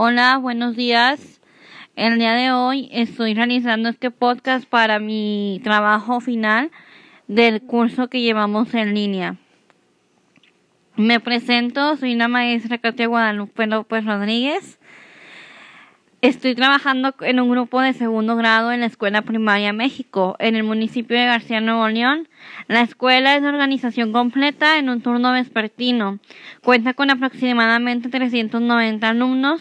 Hola, buenos días. El día de hoy estoy realizando este podcast para mi trabajo final del curso que llevamos en línea. Me presento, soy una maestra Katia Guadalupe López Rodríguez. Estoy trabajando en un grupo de segundo grado en la Escuela Primaria México, en el municipio de García Nuevo León. La escuela es de organización completa en un turno vespertino. Cuenta con aproximadamente 390 alumnos.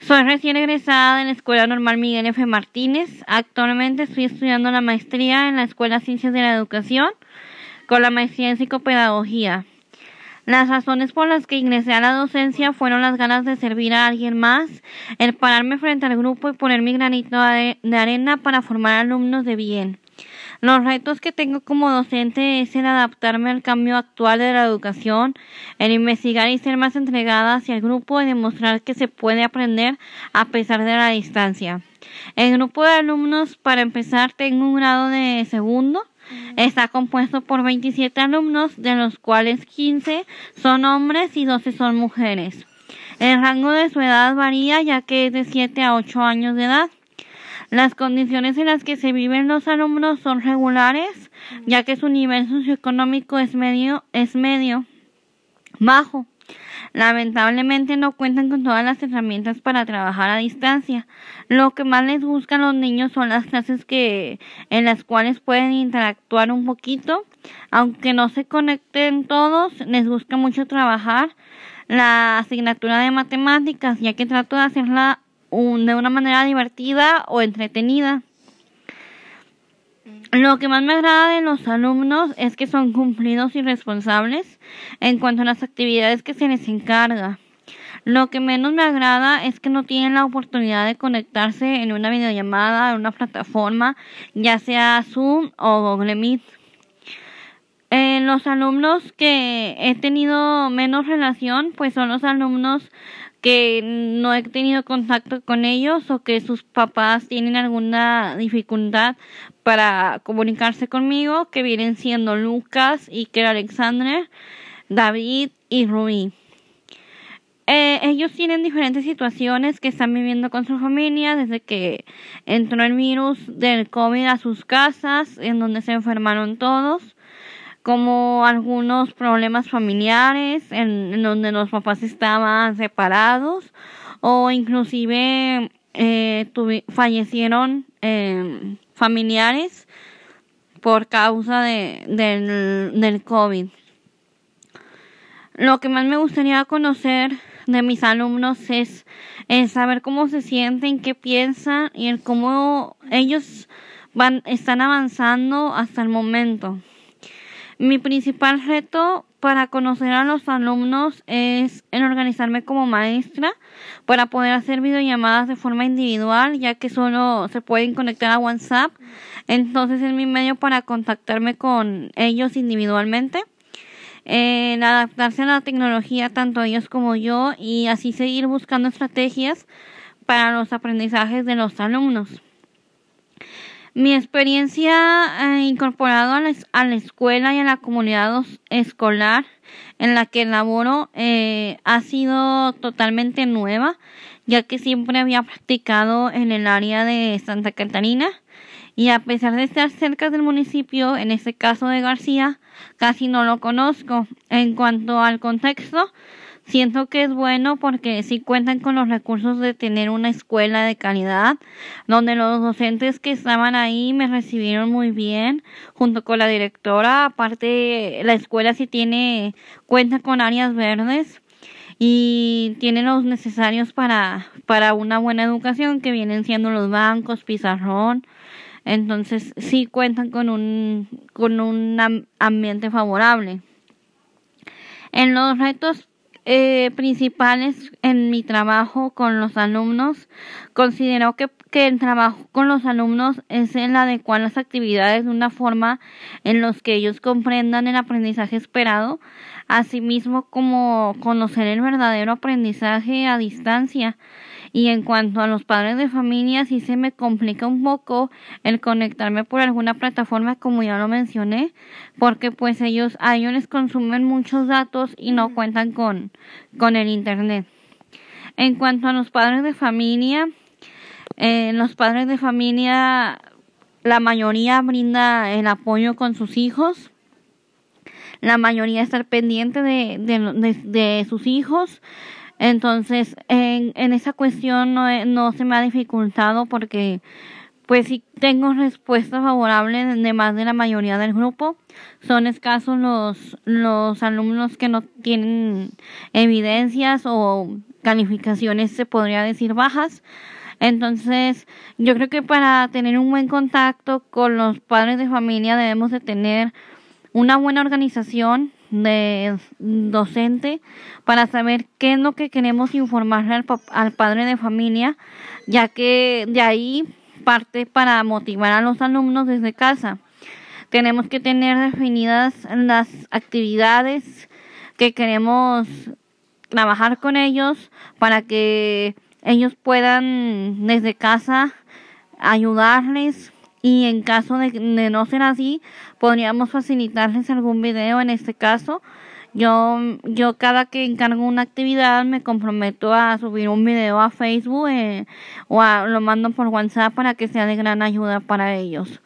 Soy recién egresada de la Escuela Normal Miguel F. Martínez. Actualmente estoy estudiando la maestría en la Escuela Ciencias de la Educación con la maestría en psicopedagogía. Las razones por las que ingresé a la docencia fueron las ganas de servir a alguien más, el pararme frente al grupo y poner mi granito de arena para formar alumnos de bien. Los retos que tengo como docente es el adaptarme al cambio actual de la educación, el investigar y ser más entregada hacia el grupo y demostrar que se puede aprender a pesar de la distancia. El grupo de alumnos, para empezar, tengo un grado de segundo, Está compuesto por 27 alumnos, de los cuales 15 son hombres y 12 son mujeres. El rango de su edad varía ya que es de 7 a 8 años de edad. Las condiciones en las que se viven los alumnos son regulares, ya que su nivel socioeconómico es medio, es medio bajo. Lamentablemente no cuentan con todas las herramientas para trabajar a distancia. Lo que más les buscan los niños son las clases que en las cuales pueden interactuar un poquito, aunque no se conecten todos, les gusta mucho trabajar la asignatura de matemáticas, ya que trato de hacerla de una manera divertida o entretenida. Lo que más me agrada de los alumnos es que son cumplidos y responsables en cuanto a las actividades que se les encarga. Lo que menos me agrada es que no tienen la oportunidad de conectarse en una videollamada, en una plataforma, ya sea Zoom o Google Meet. Eh, los alumnos que he tenido menos relación, pues son los alumnos que no he tenido contacto con ellos o que sus papás tienen alguna dificultad para comunicarse conmigo, que vienen siendo Lucas, Iker Alexander, David y Rubí. Eh, ellos tienen diferentes situaciones que están viviendo con su familia desde que entró el virus del COVID a sus casas, en donde se enfermaron todos como algunos problemas familiares en, donde los papás estaban separados o inclusive eh, fallecieron eh, familiares por causa de, del, COVID. Lo que más me gustaría conocer de mis alumnos es, es saber cómo se sienten, qué piensan y el cómo ellos van, están avanzando hasta el momento. Mi principal reto para conocer a los alumnos es en organizarme como maestra para poder hacer videollamadas de forma individual, ya que solo se pueden conectar a WhatsApp. Entonces es mi medio para contactarme con ellos individualmente. En adaptarse a la tecnología tanto ellos como yo y así seguir buscando estrategias para los aprendizajes de los alumnos. Mi experiencia eh, incorporado a la, a la, escuela y a la comunidad escolar en la que laboro eh, ha sido totalmente nueva, ya que siempre había practicado en el área de Santa Catarina y a pesar de estar cerca del municipio, en este caso de García, casi no lo conozco. En cuanto al contexto, Siento que es bueno porque sí cuentan con los recursos de tener una escuela de calidad, donde los docentes que estaban ahí me recibieron muy bien, junto con la directora. Aparte, la escuela sí tiene, cuenta con áreas verdes y tiene los necesarios para, para una buena educación, que vienen siendo los bancos, pizarrón. Entonces, sí cuentan con un, con un ambiente favorable. En los retos eh, principales en mi trabajo con los alumnos, considero que, que, el trabajo con los alumnos es el adecuar las actividades de una forma en los que ellos comprendan el aprendizaje esperado, asimismo como conocer el verdadero aprendizaje a distancia. Y en cuanto a los padres de familia, sí se me complica un poco el conectarme por alguna plataforma, como ya lo mencioné, porque pues ellos, a ellos les consumen muchos datos y no cuentan con, con el internet. En cuanto a los padres de familia, eh, los padres de familia, la mayoría brinda el apoyo con sus hijos. La mayoría está pendiente de, de, de, sus hijos. Entonces, en, en esa cuestión no, se me ha dificultado porque pues sí tengo respuestas favorables de más de la mayoría del grupo. Son escasos los, los alumnos que no tienen evidencias o calificaciones, se podría decir, bajas. Entonces, yo creo que para tener un buen contacto con los padres de familia debemos de tener una buena organización de docente para saber qué es lo que queremos informarle al, al padre de familia, ya que de ahí parte para motivar a los alumnos desde casa. Tenemos que tener definidas las actividades que queremos trabajar con ellos para que ellos puedan desde casa ayudarles y en caso de, no ser así podríamos facilitarles algún video en este caso. Yo yo cada que encargo una actividad me comprometo a subir un video a Facebook eh, o lo mando por WhatsApp para que sea de gran ayuda para ellos